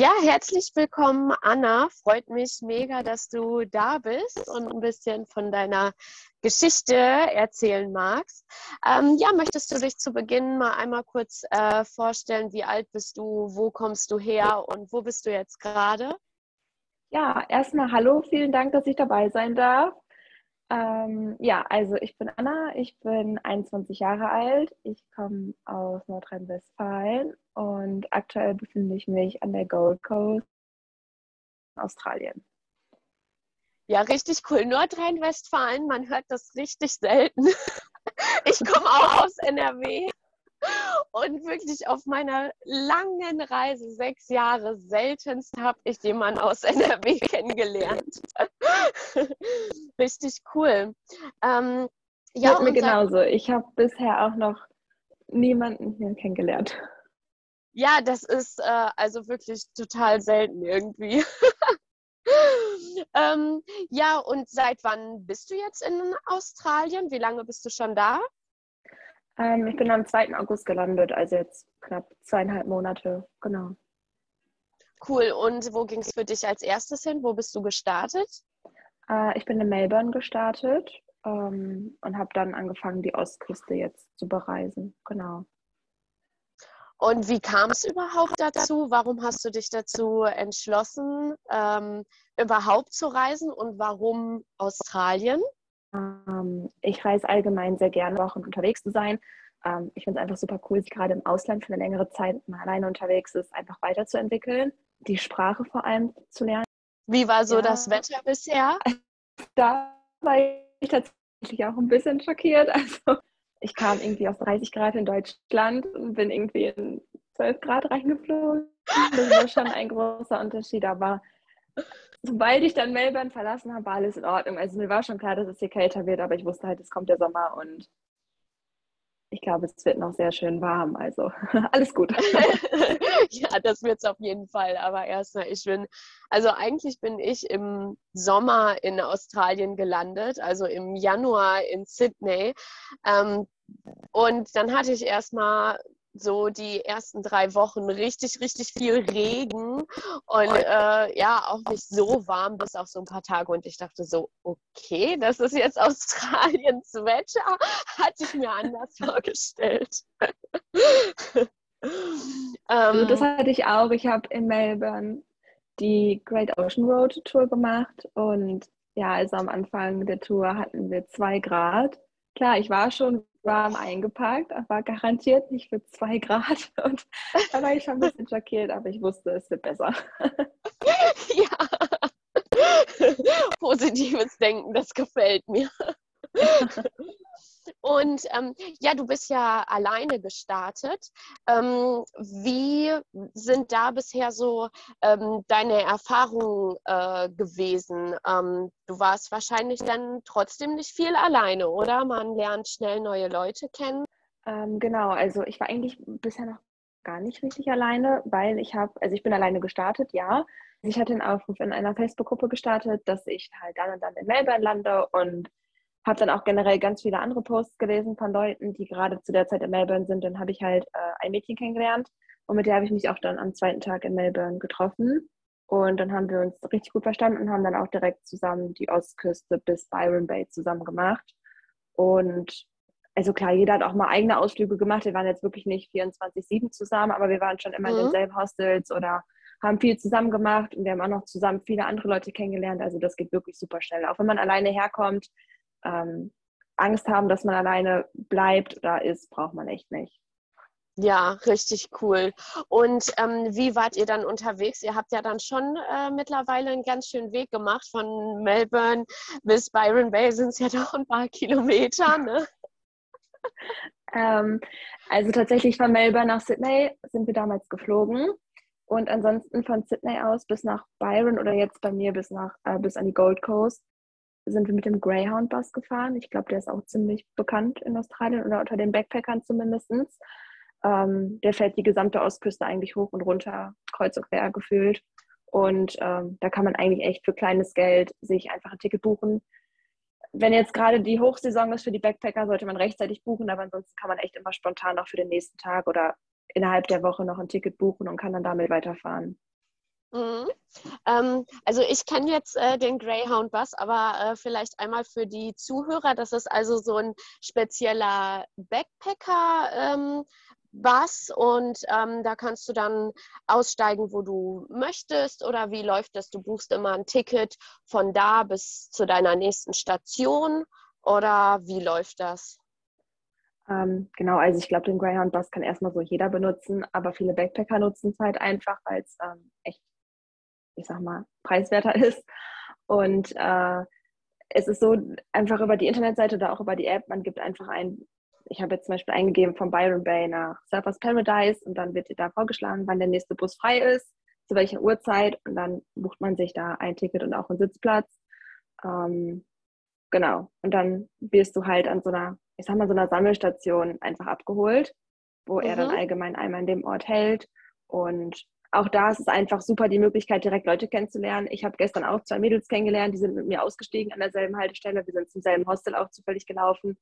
Ja, herzlich willkommen, Anna. Freut mich mega, dass du da bist und ein bisschen von deiner Geschichte erzählen magst. Ähm, ja, möchtest du dich zu Beginn mal einmal kurz äh, vorstellen, wie alt bist du, wo kommst du her und wo bist du jetzt gerade? Ja, erstmal hallo, vielen Dank, dass ich dabei sein darf. Ähm, ja, also ich bin Anna, ich bin 21 Jahre alt, ich komme aus Nordrhein-Westfalen und aktuell befinde ich mich an der Gold Coast, Australien. Ja, richtig cool. Nordrhein-Westfalen, man hört das richtig selten. Ich komme auch aus NRW und wirklich auf meiner langen Reise, sechs Jahre, seltenst habe ich jemanden aus NRW kennengelernt. Richtig cool. Ähm, ja, Geht mir genauso. Ich habe bisher auch noch niemanden hier kennengelernt. Ja, das ist äh, also wirklich total selten irgendwie. ähm, ja, und seit wann bist du jetzt in Australien? Wie lange bist du schon da? Ähm, ich bin am 2. August gelandet, also jetzt knapp zweieinhalb Monate, genau. Cool. Und wo ging es für dich als erstes hin? Wo bist du gestartet? Äh, ich bin in Melbourne gestartet ähm, und habe dann angefangen, die Ostküste jetzt zu bereisen. Genau. Und wie kam es überhaupt dazu? Warum hast du dich dazu entschlossen, ähm, überhaupt zu reisen und warum Australien? Ähm, ich reise allgemein sehr gerne, Wochen unterwegs zu sein. Ähm, ich finde es einfach super cool, sich gerade im Ausland für eine längere Zeit mal alleine unterwegs ist, einfach weiterzuentwickeln, die Sprache vor allem zu lernen. Wie war so ja. das Wetter bisher? Da war ich tatsächlich auch ein bisschen schockiert. Also ich kam irgendwie aus 30 Grad in Deutschland und bin irgendwie in 12 Grad reingeflogen. Das war schon ein großer Unterschied, aber sobald ich dann Melbourne verlassen habe, war alles in Ordnung. Also mir war schon klar, dass es hier kälter wird, aber ich wusste halt, es kommt der Sommer und ich glaube, es wird noch sehr schön warm. Also alles gut. ja, das wird es auf jeden Fall. Aber erstmal, ich bin, also eigentlich bin ich im Sommer in Australien gelandet, also im Januar in Sydney. Ähm, und dann hatte ich erstmal so die ersten drei Wochen richtig, richtig viel Regen und äh, ja, auch nicht so warm bis auf so ein paar Tage. Und ich dachte so, okay, das ist jetzt Australiens Wetter, hatte ich mir anders vorgestellt. also das hatte ich auch. Ich habe in Melbourne die Great Ocean Road Tour gemacht und ja, also am Anfang der Tour hatten wir zwei Grad. Klar, ich war schon warm eingepackt, aber garantiert nicht für zwei Grad. Und da war ich schon ein bisschen schockiert, aber ich wusste, es wird besser. Ja. Positives Denken, das gefällt mir. Und ähm, ja, du bist ja alleine gestartet. Ähm, wie sind da bisher so ähm, deine Erfahrungen äh, gewesen? Ähm, du warst wahrscheinlich dann trotzdem nicht viel alleine, oder? Man lernt schnell neue Leute kennen. Ähm, genau, also ich war eigentlich bisher noch gar nicht richtig alleine, weil ich habe, also ich bin alleine gestartet, ja. Ich hatte einen Aufruf in einer Facebook-Gruppe gestartet, dass ich halt dann und dann in Melbourne lande und habe dann auch generell ganz viele andere Posts gelesen von Leuten, die gerade zu der Zeit in Melbourne sind. Dann habe ich halt äh, ein Mädchen kennengelernt und mit der habe ich mich auch dann am zweiten Tag in Melbourne getroffen. Und dann haben wir uns richtig gut verstanden und haben dann auch direkt zusammen die Ostküste bis Byron Bay zusammen gemacht. Und also klar, jeder hat auch mal eigene Ausflüge gemacht. Wir waren jetzt wirklich nicht 24-7 zusammen, aber wir waren schon immer mhm. in denselben Hostels oder haben viel zusammen gemacht und wir haben auch noch zusammen viele andere Leute kennengelernt. Also das geht wirklich super schnell. Auch wenn man alleine herkommt, ähm, Angst haben, dass man alleine bleibt oder ist, braucht man echt nicht. Ja, richtig cool. Und ähm, wie wart ihr dann unterwegs? Ihr habt ja dann schon äh, mittlerweile einen ganz schönen Weg gemacht. Von Melbourne bis Byron Bay sind es ja doch ein paar Kilometer, ne? ähm, also tatsächlich von Melbourne nach Sydney sind wir damals geflogen. Und ansonsten von Sydney aus bis nach Byron oder jetzt bei mir bis nach äh, bis an die Gold Coast sind wir mit dem Greyhound-Bus gefahren. Ich glaube, der ist auch ziemlich bekannt in Australien oder unter den Backpackern zumindest. Ähm, der fährt die gesamte Ostküste eigentlich hoch und runter, kreuz und quer gefühlt. Und ähm, da kann man eigentlich echt für kleines Geld sich einfach ein Ticket buchen. Wenn jetzt gerade die Hochsaison ist für die Backpacker, sollte man rechtzeitig buchen, aber ansonsten kann man echt immer spontan auch für den nächsten Tag oder innerhalb der Woche noch ein Ticket buchen und kann dann damit weiterfahren. Mhm. Ähm, also ich kenne jetzt äh, den Greyhound Bus, aber äh, vielleicht einmal für die Zuhörer, das ist also so ein spezieller Backpacker. Ähm, Bus und ähm, da kannst du dann aussteigen, wo du möchtest oder wie läuft das? Du buchst immer ein Ticket von da bis zu deiner nächsten Station oder wie läuft das? Ähm, genau, also ich glaube, den Greyhound Bus kann erstmal so jeder benutzen, aber viele Backpacker nutzen es halt einfach, weil es ähm, echt, ich sag mal, preiswerter ist. Und äh, es ist so einfach über die Internetseite oder auch über die App, man gibt einfach ein, ich habe jetzt zum Beispiel eingegeben von Byron Bay nach Surfers Paradise und dann wird dir da vorgeschlagen, wann der nächste Bus frei ist, zu welcher Uhrzeit und dann bucht man sich da ein Ticket und auch einen Sitzplatz. Ähm, genau. Und dann wirst du halt an so einer ich sag mal, so einer Sammelstation einfach abgeholt, wo mhm. er dann mhm. allgemein einmal in dem Ort hält. Und auch da ist es einfach super, die Möglichkeit, direkt Leute kennenzulernen. Ich habe gestern auch zwei Mädels kennengelernt, die sind mit mir ausgestiegen an derselben Haltestelle. Wir sind zum selben Hostel auch zufällig gelaufen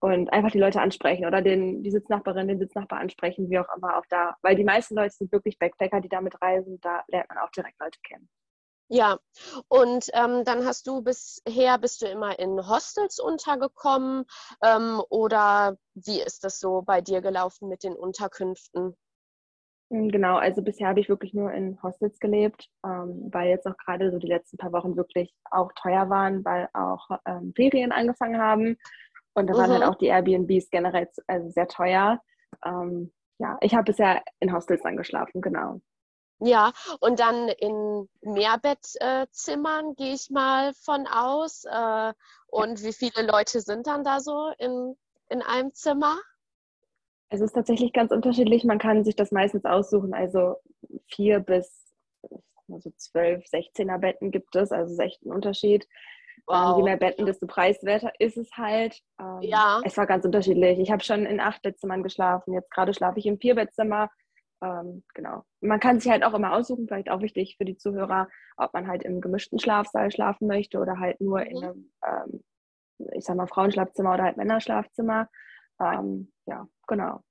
und einfach die Leute ansprechen oder den, die Sitznachbarin, den Sitznachbar ansprechen, wie auch immer auch da. Weil die meisten Leute sind wirklich Backpacker, die damit reisen. Da lernt man auch direkt Leute kennen. Ja, und ähm, dann hast du bisher, bist du immer in Hostels untergekommen ähm, oder wie ist das so bei dir gelaufen mit den Unterkünften? Hm, genau, also bisher habe ich wirklich nur in Hostels gelebt, ähm, weil jetzt auch gerade so die letzten paar Wochen wirklich auch teuer waren, weil auch ähm, Ferien angefangen haben und da waren halt mhm. halt auch die Airbnbs generell also sehr teuer. Ähm, ja, ich habe bisher in Hostels dann geschlafen, genau. Ja, und dann in Mehrbettzimmern gehe ich mal von aus. Äh, und wie viele Leute sind dann da so in, in einem Zimmer? Es ist tatsächlich ganz unterschiedlich. Man kann sich das meistens aussuchen. Also vier bis also zwölf, 16er Betten gibt es. Also ist echt ein Unterschied. Wow. Ähm, je mehr Betten, desto preiswerter ist es halt. Ähm, ja. Es war ganz unterschiedlich. Ich habe schon in acht Bettzimmern geschlafen. Jetzt gerade schlafe ich im Vierbettzimmer. Ähm, genau. Man kann sich halt auch immer aussuchen, vielleicht auch wichtig für die Zuhörer, ob man halt im gemischten Schlafsaal schlafen möchte oder halt nur mhm. in einem, ähm, ich sag mal, Frauenschlafzimmer oder halt Männerschlafzimmer. Ähm, ja, genau.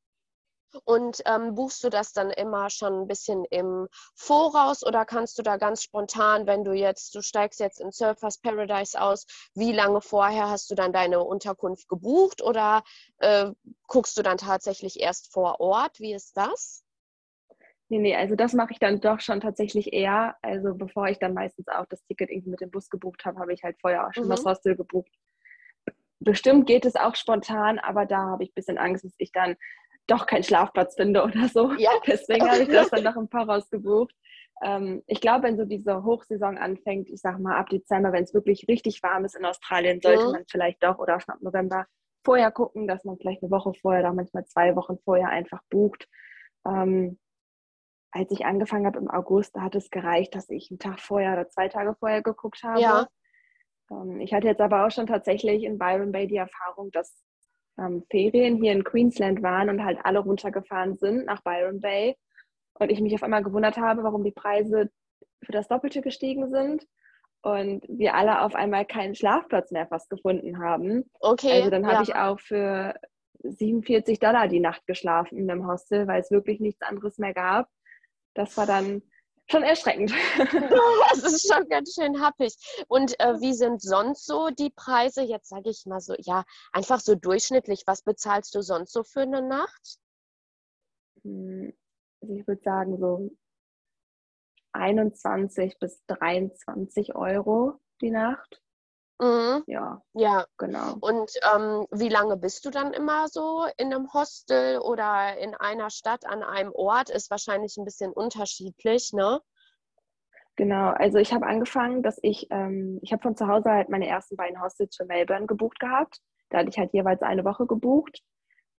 Und ähm, buchst du das dann immer schon ein bisschen im Voraus oder kannst du da ganz spontan, wenn du jetzt, du steigst jetzt in Surfers Paradise aus, wie lange vorher hast du dann deine Unterkunft gebucht oder äh, guckst du dann tatsächlich erst vor Ort? Wie ist das? Nee, nee, also das mache ich dann doch schon tatsächlich eher. Also bevor ich dann meistens auch das Ticket irgendwie mit dem Bus gebucht habe, habe ich halt vorher auch schon mhm. das Hostel gebucht. Bestimmt geht es auch spontan, aber da habe ich ein bisschen Angst, dass ich dann doch keinen Schlafplatz finde oder so. Ja. Deswegen habe ich das dann noch im Voraus gebucht. Ähm, ich glaube, wenn so diese Hochsaison anfängt, ich sage mal ab Dezember, wenn es wirklich richtig warm ist in Australien, sollte mhm. man vielleicht doch oder schon ab November vorher gucken, dass man vielleicht eine Woche vorher oder manchmal zwei Wochen vorher einfach bucht. Ähm, als ich angefangen habe im August, da hat es gereicht, dass ich einen Tag vorher oder zwei Tage vorher geguckt habe. Ja. Ähm, ich hatte jetzt aber auch schon tatsächlich in Byron Bay die Erfahrung, dass ähm, Ferien hier in Queensland waren und halt alle runtergefahren sind nach Byron Bay. Und ich mich auf einmal gewundert habe, warum die Preise für das Doppelte gestiegen sind. Und wir alle auf einmal keinen Schlafplatz mehr fast gefunden haben. Okay. Also dann habe ja. ich auch für 47 Dollar die Nacht geschlafen in einem Hostel, weil es wirklich nichts anderes mehr gab das war dann schon erschreckend. Das ist schon ganz schön happig. Und äh, wie sind sonst so die Preise? Jetzt sage ich mal so, ja, einfach so durchschnittlich. Was bezahlst du sonst so für eine Nacht? Hm, also ich würde sagen so 21 bis 23 Euro die Nacht. Mhm. Ja. Ja. Genau. Und ähm, wie lange bist du dann immer so in einem Hostel oder in einer Stadt an einem Ort? Ist wahrscheinlich ein bisschen unterschiedlich, ne? Genau, also ich habe angefangen, dass ich, ähm, ich habe von zu Hause halt meine ersten beiden Hostels für Melbourne gebucht gehabt. Da hatte ich halt jeweils eine Woche gebucht.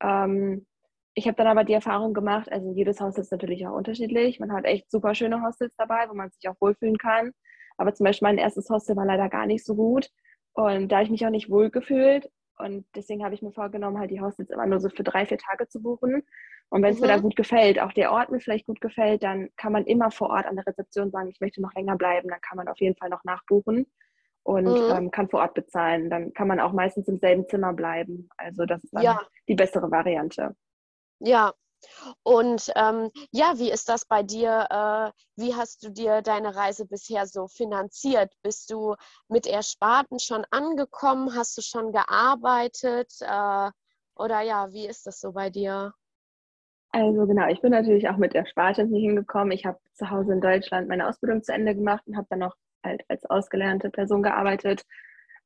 Ähm, ich habe dann aber die Erfahrung gemacht, also jedes Hostel ist natürlich auch unterschiedlich. Man hat echt super schöne Hostels dabei, wo man sich auch wohlfühlen kann. Aber zum Beispiel mein erstes Hostel war leider gar nicht so gut. Und da habe ich mich auch nicht wohl gefühlt. Und deswegen habe ich mir vorgenommen, halt die Hostels immer nur so für drei, vier Tage zu buchen. Und wenn es mhm. mir da gut gefällt, auch der Ort mir vielleicht gut gefällt, dann kann man immer vor Ort an der Rezeption sagen, ich möchte noch länger bleiben. Dann kann man auf jeden Fall noch nachbuchen und mhm. ähm, kann vor Ort bezahlen. Dann kann man auch meistens im selben Zimmer bleiben. Also das ist dann ja. die bessere Variante. Ja, Und ähm, ja, wie ist das bei dir? Äh, wie hast du dir deine Reise bisher so finanziert? Bist du mit Ersparten schon angekommen? Hast du schon gearbeitet? Äh, oder ja, wie ist das so bei dir? Also genau, ich bin natürlich auch mit Ersparten hier hingekommen. Ich habe zu Hause in Deutschland meine Ausbildung zu Ende gemacht und habe dann noch halt als ausgelernte Person gearbeitet,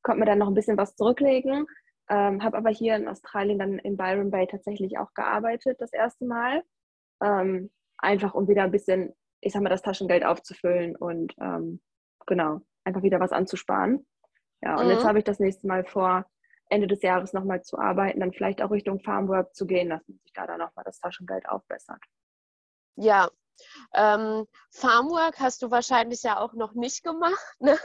konnte mir dann noch ein bisschen was zurücklegen. Ähm, habe aber hier in Australien dann in Byron Bay tatsächlich auch gearbeitet, das erste Mal. Ähm, einfach um wieder ein bisschen, ich sag mal, das Taschengeld aufzufüllen und ähm, genau, einfach wieder was anzusparen. Ja, und mhm. jetzt habe ich das nächste Mal vor, Ende des Jahres nochmal zu arbeiten, dann vielleicht auch Richtung Farmwork zu gehen, dass man sich da dann nochmal das Taschengeld aufbessert. Ja, ähm, Farmwork hast du wahrscheinlich ja auch noch nicht gemacht, ne?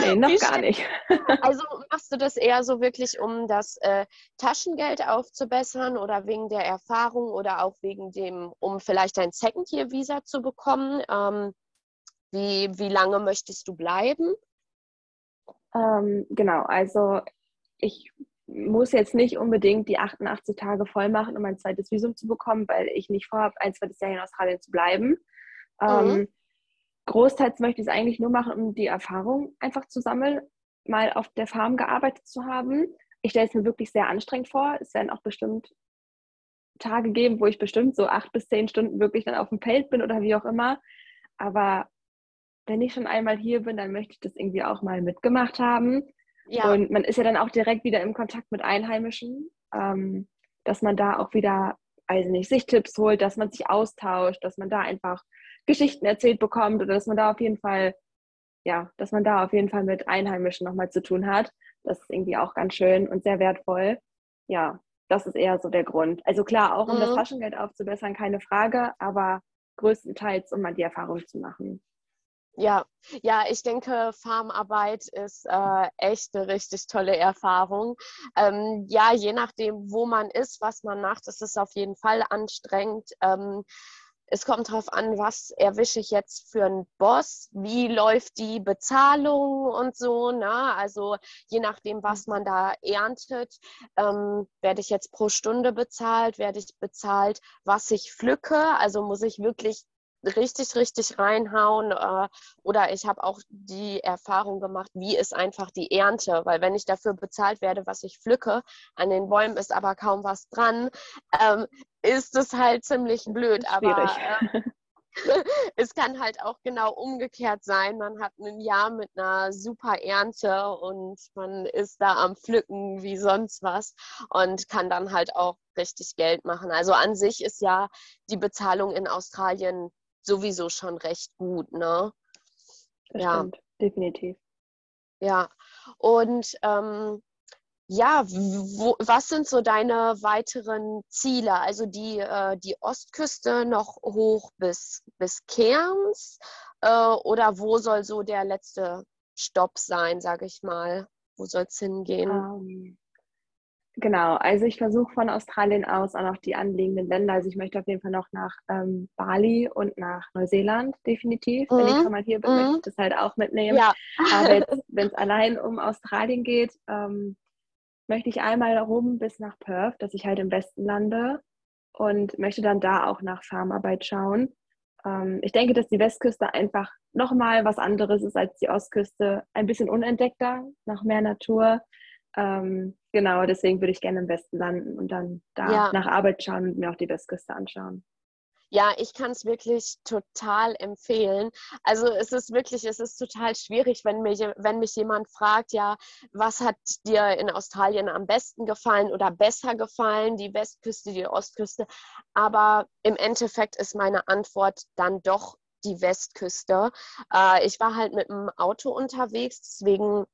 Nee, noch gar nicht. also machst du das eher so wirklich, um das äh, Taschengeld aufzubessern oder wegen der Erfahrung oder auch wegen dem, um vielleicht ein Second-Year-Visa zu bekommen? Ähm, wie, wie lange möchtest du bleiben? Ähm, genau, also ich muss jetzt nicht unbedingt die 88 Tage voll machen, um ein zweites Visum zu bekommen, weil ich nicht vorhabe, ein zweites Jahr in Australien zu bleiben. Mhm. Ähm, großteils möchte ich es eigentlich nur machen, um die Erfahrung einfach zu sammeln, mal auf der Farm gearbeitet zu haben. Ich stelle es mir wirklich sehr anstrengend vor. Es werden auch bestimmt Tage geben, wo ich bestimmt so acht bis zehn Stunden wirklich dann auf dem Feld bin oder wie auch immer. Aber wenn ich schon einmal hier bin, dann möchte ich das irgendwie auch mal mitgemacht haben. Ja. Und man ist ja dann auch direkt wieder im Kontakt mit Einheimischen, ähm, dass man da auch wieder, also nicht, sich Tipps holt, dass man sich austauscht, dass man da einfach Geschichten erzählt bekommt oder dass man da auf jeden Fall, ja, dass man da auf jeden Fall mit Einheimischen nochmal zu tun hat. Das ist irgendwie auch ganz schön und sehr wertvoll. Ja, das ist eher so der Grund. Also klar, auch um mhm. das Taschengeld aufzubessern, keine Frage, aber größtenteils, um mal die Erfahrung zu machen. Ja, ja, ich denke, Farmarbeit ist äh, echt eine richtig tolle Erfahrung. Ähm, ja, je nachdem, wo man ist, was man macht, ist es auf jeden Fall anstrengend. Ähm, es kommt darauf an, was erwische ich jetzt für einen Boss, wie läuft die Bezahlung und so. Ne? Also je nachdem, was man da erntet, ähm, werde ich jetzt pro Stunde bezahlt, werde ich bezahlt, was ich pflücke. Also muss ich wirklich richtig, richtig reinhauen. Äh, oder ich habe auch die Erfahrung gemacht, wie ist einfach die Ernte. Weil wenn ich dafür bezahlt werde, was ich pflücke, an den Bäumen ist aber kaum was dran, ähm, ist es halt ziemlich blöd. Aber äh, es kann halt auch genau umgekehrt sein. Man hat ein Jahr mit einer super Ernte und man ist da am Pflücken wie sonst was und kann dann halt auch richtig Geld machen. Also an sich ist ja die Bezahlung in Australien sowieso schon recht gut, ne? Das ja. Stimmt, definitiv. Ja, und ähm, ja, wo, was sind so deine weiteren Ziele? Also die, äh, die Ostküste noch hoch bis, bis Cairns äh, oder wo soll so der letzte Stopp sein, sage ich mal? Wo soll es hingehen? Um, ähm, Genau, also ich versuche von Australien aus auch noch die anliegenden Länder. Also ich möchte auf jeden Fall noch nach ähm, Bali und nach Neuseeland definitiv. Mhm. Wenn ich mhm. schon mal hier bin, mhm. möchte ich das halt auch mitnehmen. Ja. Aber wenn es allein um Australien geht, ähm, möchte ich einmal rum bis nach Perth, dass ich halt im Westen lande und möchte dann da auch nach Farmarbeit schauen. Ähm, ich denke, dass die Westküste einfach nochmal was anderes ist als die Ostküste. Ein bisschen unentdeckter, nach mehr Natur. Ähm, genau, deswegen würde ich gerne im Westen landen und dann da ja. nach Arbeit schauen und mir auch die Westküste anschauen. Ja, ich kann es wirklich total empfehlen. Also es ist wirklich, es ist total schwierig, wenn mich, wenn mich jemand fragt, ja, was hat dir in Australien am besten gefallen oder besser gefallen, die Westküste, die Ostküste. Aber im Endeffekt ist meine Antwort dann doch die Westküste. Äh, ich war halt mit dem Auto unterwegs, deswegen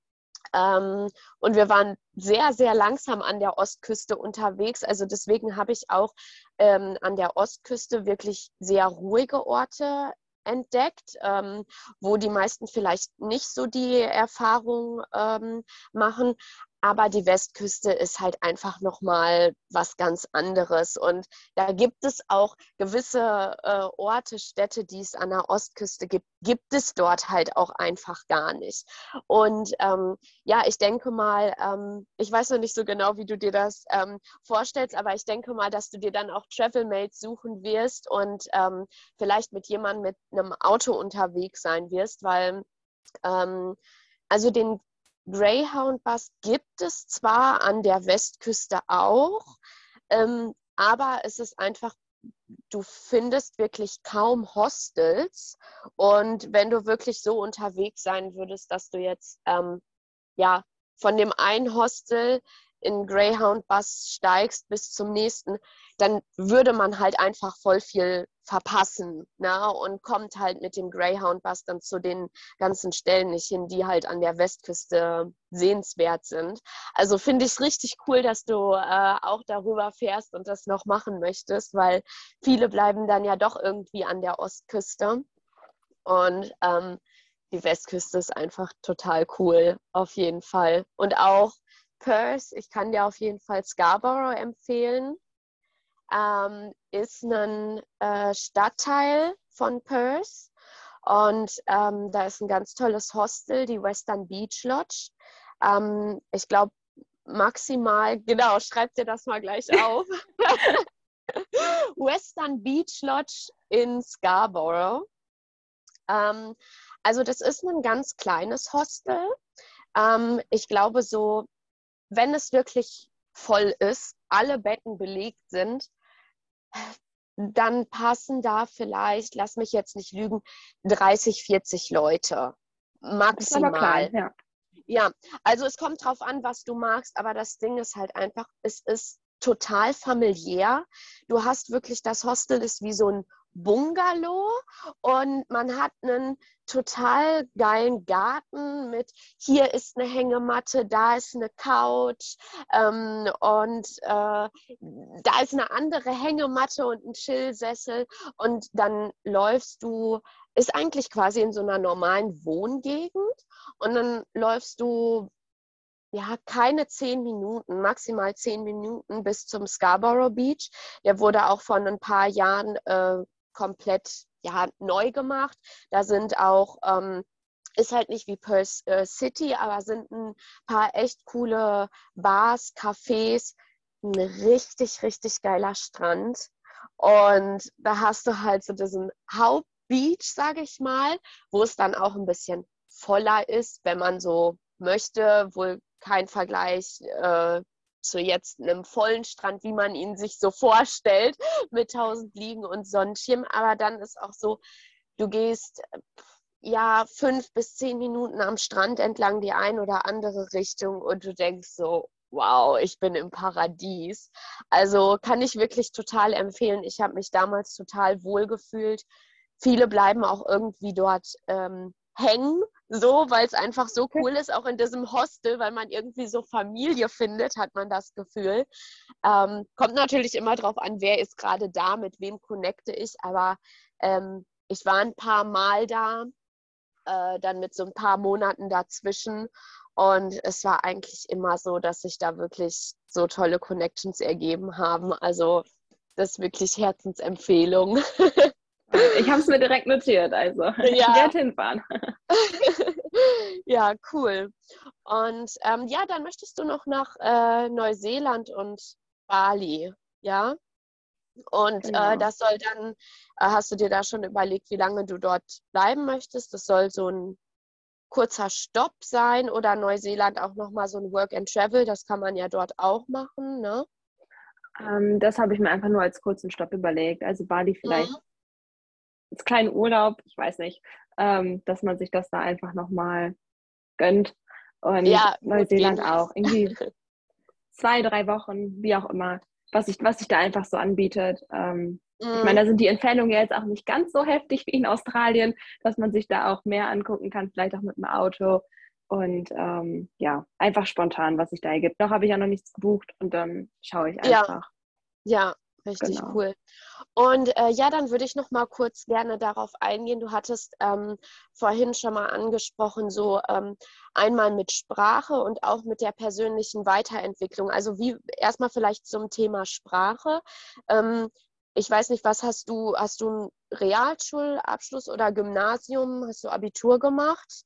ähm, und wir waren sehr, sehr langsam an der Ostküste unterwegs. Also deswegen habe ich auch ähm, an der Ostküste wirklich sehr ruhige Orte entdeckt, ähm, wo die meisten vielleicht nicht so die Erfahrung ähm, machen. Aber die Westküste ist halt einfach nochmal was ganz anderes. Und da gibt es auch gewisse äh, Orte, Städte, die es an der Ostküste gibt, gibt es dort halt auch einfach gar nicht. Und ähm, ja, ich denke mal, ähm, ich weiß noch nicht so genau, wie du dir das ähm, vorstellst, aber ich denke mal, dass du dir dann auch Travelmates suchen wirst und ähm, vielleicht mit jemandem mit einem Auto unterwegs sein wirst, weil ähm, also den Greyhound-Bus gibt es zwar an der Westküste auch, ähm, aber es ist einfach, du findest wirklich kaum Hostels. Und wenn du wirklich so unterwegs sein würdest, dass du jetzt ähm, ja von dem einen Hostel in Greyhound-Bus steigst bis zum nächsten, dann würde man halt einfach voll viel verpassen ne? und kommt halt mit dem Greyhound-Bus dann zu den ganzen Stellen nicht hin, die halt an der Westküste sehenswert sind. Also finde ich es richtig cool, dass du äh, auch darüber fährst und das noch machen möchtest, weil viele bleiben dann ja doch irgendwie an der Ostküste. Und ähm, die Westküste ist einfach total cool, auf jeden Fall. Und auch Perth, ich kann dir auf jeden Fall Scarborough empfehlen. Ähm, ist ein äh, Stadtteil von Perth und ähm, da ist ein ganz tolles Hostel, die Western Beach Lodge. Ähm, ich glaube, maximal, genau, schreib dir das mal gleich auf. Western Beach Lodge in Scarborough. Ähm, also das ist ein ganz kleines Hostel. Ähm, ich glaube so wenn es wirklich voll ist, alle Betten belegt sind, dann passen da vielleicht, lass mich jetzt nicht lügen, 30, 40 Leute. Maximal. Klein, ja. ja, also es kommt drauf an, was du magst, aber das Ding ist halt einfach, es ist total familiär. Du hast wirklich, das Hostel ist wie so ein Bungalow und man hat einen total geilen Garten mit hier ist eine Hängematte, da ist eine Couch ähm, und äh, da ist eine andere Hängematte und ein Chillsessel und dann läufst du, ist eigentlich quasi in so einer normalen Wohngegend und dann läufst du ja, keine zehn Minuten, maximal zehn Minuten bis zum Scarborough Beach. Der wurde auch vor ein paar Jahren äh, komplett ja, neu gemacht. Da sind auch, ähm, ist halt nicht wie Perth äh, City, aber sind ein paar echt coole Bars, Cafés, ein richtig, richtig geiler Strand. Und da hast du halt so diesen Hauptbeach, sage ich mal, wo es dann auch ein bisschen voller ist, wenn man so möchte. Wohl kein Vergleich äh, zu jetzt einem vollen Strand, wie man ihn sich so vorstellt, mit tausend Liegen und Sonnenschirm. Aber dann ist auch so, du gehst ja fünf bis zehn Minuten am Strand entlang die ein oder andere Richtung und du denkst so, wow, ich bin im Paradies. Also kann ich wirklich total empfehlen. Ich habe mich damals total wohl gefühlt. Viele bleiben auch irgendwie dort ähm, hängen, so, weil es einfach so cool ist, auch in diesem Hostel, weil man irgendwie so Familie findet, hat man das Gefühl. Ähm, kommt natürlich immer darauf an, wer ist gerade da, mit wem connecte ich, aber ähm, ich war ein paar Mal da, äh, dann mit so ein paar Monaten dazwischen und es war eigentlich immer so, dass sich da wirklich so tolle Connections ergeben haben. Also das ist wirklich Herzensempfehlung. Ich habe es mir direkt notiert, also ja. ich werde hinfahren. ja, cool. Und ähm, ja, dann möchtest du noch nach äh, Neuseeland und Bali, ja? Und äh, genau. äh, das soll dann, äh, hast du dir da schon überlegt, wie lange du dort bleiben möchtest? Das soll so ein kurzer Stopp sein oder Neuseeland auch nochmal so ein Work and Travel, das kann man ja dort auch machen, ne? Ähm, das habe ich mir einfach nur als kurzen Stopp überlegt. Also Bali vielleicht mhm als kleinen Urlaub, ich weiß nicht, ähm, dass man sich das da einfach nochmal gönnt. Und ja, Neuseeland auch. Irgendwie zwei, drei Wochen, wie auch immer, was sich was ich da einfach so anbietet. Ähm, mm. Ich meine, da sind die Entfernungen ja jetzt auch nicht ganz so heftig wie in Australien, dass man sich da auch mehr angucken kann, vielleicht auch mit dem Auto. Und ähm, ja, einfach spontan, was sich da ergibt. Noch habe ich ja noch nichts gebucht und dann schaue ich einfach. Ja, ja richtig genau. cool. Und äh, ja, dann würde ich noch mal kurz gerne darauf eingehen. Du hattest ähm, vorhin schon mal angesprochen, so ähm, einmal mit Sprache und auch mit der persönlichen Weiterentwicklung. Also wie erstmal vielleicht zum Thema Sprache. Ähm, ich weiß nicht, was hast du? Hast du einen Realschulabschluss oder Gymnasium? Hast du Abitur gemacht?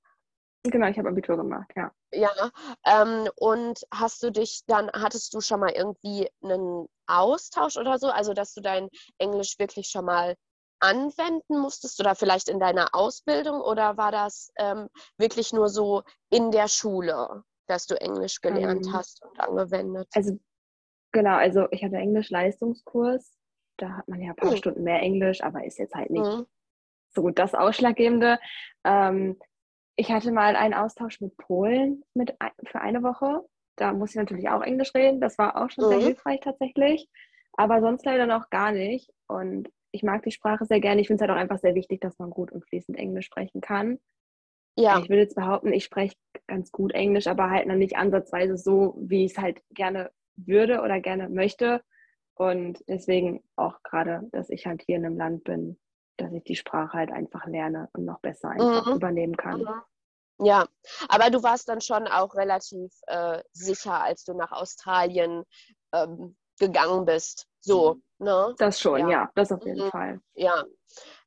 Genau, ich habe Abitur gemacht, ja. Ja, ähm, und hast du dich dann, hattest du schon mal irgendwie einen Austausch oder so? Also, dass du dein Englisch wirklich schon mal anwenden musstest oder vielleicht in deiner Ausbildung oder war das ähm, wirklich nur so in der Schule, dass du Englisch gelernt ähm, hast und angewendet? Also, genau, also ich hatte Englisch-Leistungskurs. Da hat man ja ein paar mhm. Stunden mehr Englisch, aber ist jetzt halt nicht mhm. so das Ausschlaggebende. Ähm, ich hatte mal einen Austausch mit Polen mit, für eine Woche. Da muss ich natürlich auch Englisch reden. Das war auch schon mhm. sehr hilfreich tatsächlich. Aber sonst leider noch gar nicht. Und ich mag die Sprache sehr gerne. Ich finde es halt auch einfach sehr wichtig, dass man gut und fließend Englisch sprechen kann. Ja. Ich würde jetzt behaupten, ich spreche ganz gut Englisch, aber halt noch nicht ansatzweise so, wie ich es halt gerne würde oder gerne möchte. Und deswegen auch gerade, dass ich halt hier in einem Land bin, dass ich die Sprache halt einfach lerne und noch besser einfach mhm. übernehmen kann. Mhm. Ja, aber du warst dann schon auch relativ äh, sicher, als du nach Australien ähm, gegangen bist. So, mhm. ne? Das schon, ja, ja das auf jeden mhm. Fall. Ja.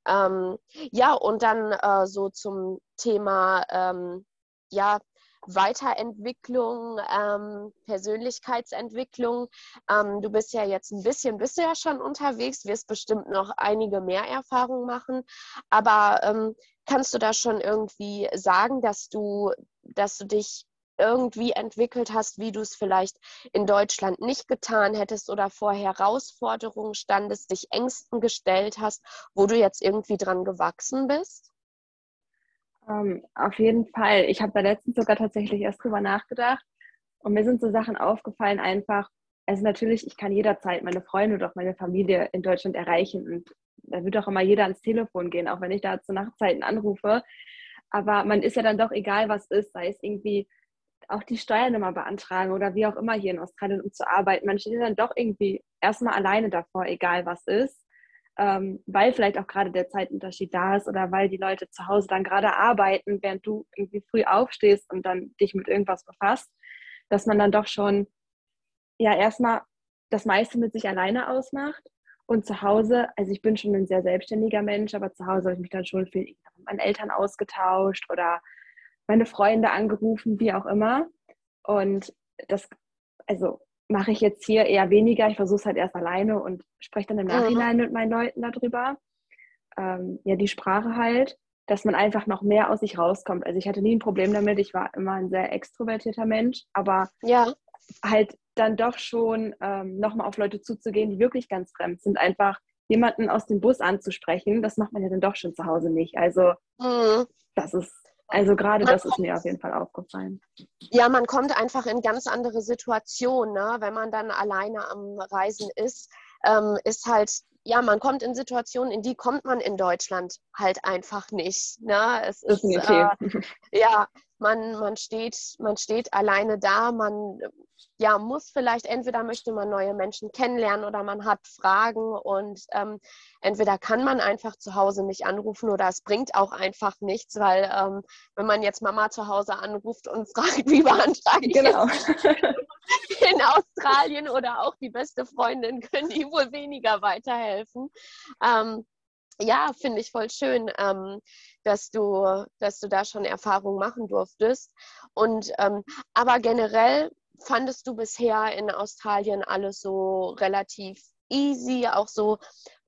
Ähm, ja, und dann äh, so zum Thema, ähm, ja, Weiterentwicklung, ähm, Persönlichkeitsentwicklung. Ähm, du bist ja jetzt ein bisschen, bist du ja schon unterwegs, wirst bestimmt noch einige mehr Erfahrungen machen. Aber ähm, kannst du da schon irgendwie sagen, dass du, dass du dich irgendwie entwickelt hast, wie du es vielleicht in Deutschland nicht getan hättest oder vor Herausforderungen standest, dich Ängsten gestellt hast, wo du jetzt irgendwie dran gewachsen bist? Ähm, auf jeden Fall. Ich habe da letztens sogar tatsächlich erst drüber nachgedacht und mir sind so Sachen aufgefallen, einfach, also natürlich, ich kann jederzeit meine Freunde oder auch meine Familie in Deutschland erreichen und da wird auch immer jeder ans Telefon gehen, auch wenn ich da zu Nachtzeiten anrufe. Aber man ist ja dann doch egal, was ist, sei es irgendwie auch die Steuernummer beantragen oder wie auch immer hier in Australien, um zu arbeiten. Man steht ja dann doch irgendwie erstmal alleine davor, egal was ist ähm, weil vielleicht auch gerade der Zeitunterschied da ist oder weil die Leute zu Hause dann gerade arbeiten, während du irgendwie früh aufstehst und dann dich mit irgendwas befasst, dass man dann doch schon ja erstmal das meiste mit sich alleine ausmacht und zu Hause, also ich bin schon ein sehr selbstständiger Mensch, aber zu Hause habe ich mich dann schon viel mit meinen Eltern ausgetauscht oder meine Freunde angerufen, wie auch immer. Und das, also mache ich jetzt hier eher weniger. Ich versuche es halt erst alleine und spreche dann im mhm. Nachhinein mhm. mit meinen Leuten darüber. Ähm, ja, die Sprache halt, dass man einfach noch mehr aus sich rauskommt. Also ich hatte nie ein Problem damit. Ich war immer ein sehr extrovertierter Mensch, aber ja. Halt dann doch schon ähm, nochmal auf Leute zuzugehen, die wirklich ganz fremd sind. Einfach jemanden aus dem Bus anzusprechen, das macht man ja dann doch schon zu Hause nicht. Also mhm. das ist also gerade das ist mir auf jeden Fall aufgefallen. Ja, man kommt einfach in ganz andere Situationen, ne? wenn man dann alleine am Reisen ist. Ähm, ist halt, ja, man kommt in Situationen, in die kommt man in Deutschland halt einfach nicht. Ne? Es ist, äh, ja, man, man, steht, man steht alleine da, man ja, muss vielleicht, entweder möchte man neue Menschen kennenlernen oder man hat Fragen und ähm, entweder kann man einfach zu Hause nicht anrufen oder es bringt auch einfach nichts, weil ähm, wenn man jetzt Mama zu Hause anruft und fragt, wie beantrage ich genau. in Australien oder auch die beste Freundin, können die wohl weniger weiterhelfen. Ähm, ja, finde ich voll schön, ähm, dass, du, dass du da schon Erfahrungen machen durftest. Und ähm, aber generell fandest du bisher in Australien alles so relativ easy, auch so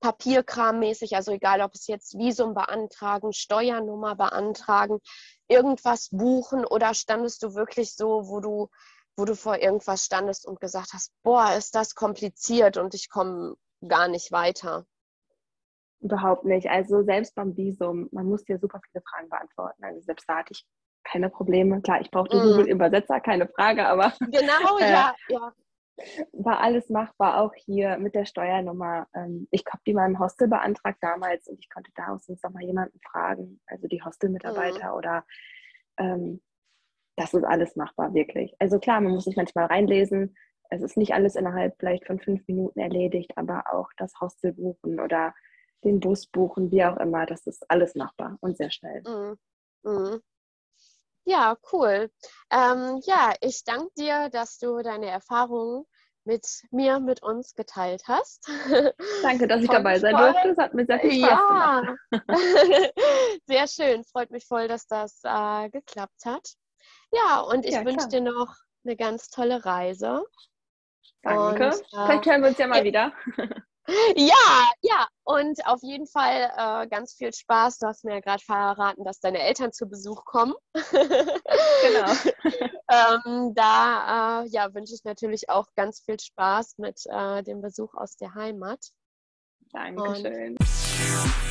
Papierkrammäßig, also egal ob es jetzt Visum beantragen, Steuernummer beantragen, irgendwas buchen oder standest du wirklich so, wo du, wo du vor irgendwas standest und gesagt hast, boah, ist das kompliziert und ich komme gar nicht weiter? Überhaupt nicht. Also selbst beim Visum, man muss dir super viele Fragen beantworten. Also selbst da hatte ich keine Probleme. Klar, ich brauchte mm. Google-Übersetzer, keine Frage, aber. Genau, äh, ja, ja. War alles machbar, auch hier mit der Steuernummer. Ähm, ich habe die mal im Hostel beantragt damals und ich konnte daraus uns nochmal jemanden fragen, also die Hostelmitarbeiter mm. oder ähm, das ist alles machbar, wirklich. Also klar, man muss sich manchmal reinlesen, es ist nicht alles innerhalb vielleicht von fünf Minuten erledigt, aber auch das Hostel buchen oder den Bus buchen, wie auch immer, das ist alles machbar und sehr schnell. Mhm. Mhm. Ja, cool. Ähm, ja, ich danke dir, dass du deine Erfahrungen mit mir, mit uns geteilt hast. Danke, dass ich dabei sein durfte. Es hat mir sehr viel Spaß ja. gemacht. sehr schön. Freut mich voll, dass das äh, geklappt hat. Ja, und ich ja, wünsche dir noch eine ganz tolle Reise. Danke. Und, äh, Vielleicht hören wir uns ja mal ja. wieder. Ja, ja, und auf jeden Fall äh, ganz viel Spaß. Du hast mir ja gerade verraten, dass deine Eltern zu Besuch kommen. genau. ähm, da äh, ja, wünsche ich natürlich auch ganz viel Spaß mit äh, dem Besuch aus der Heimat. Dankeschön. Und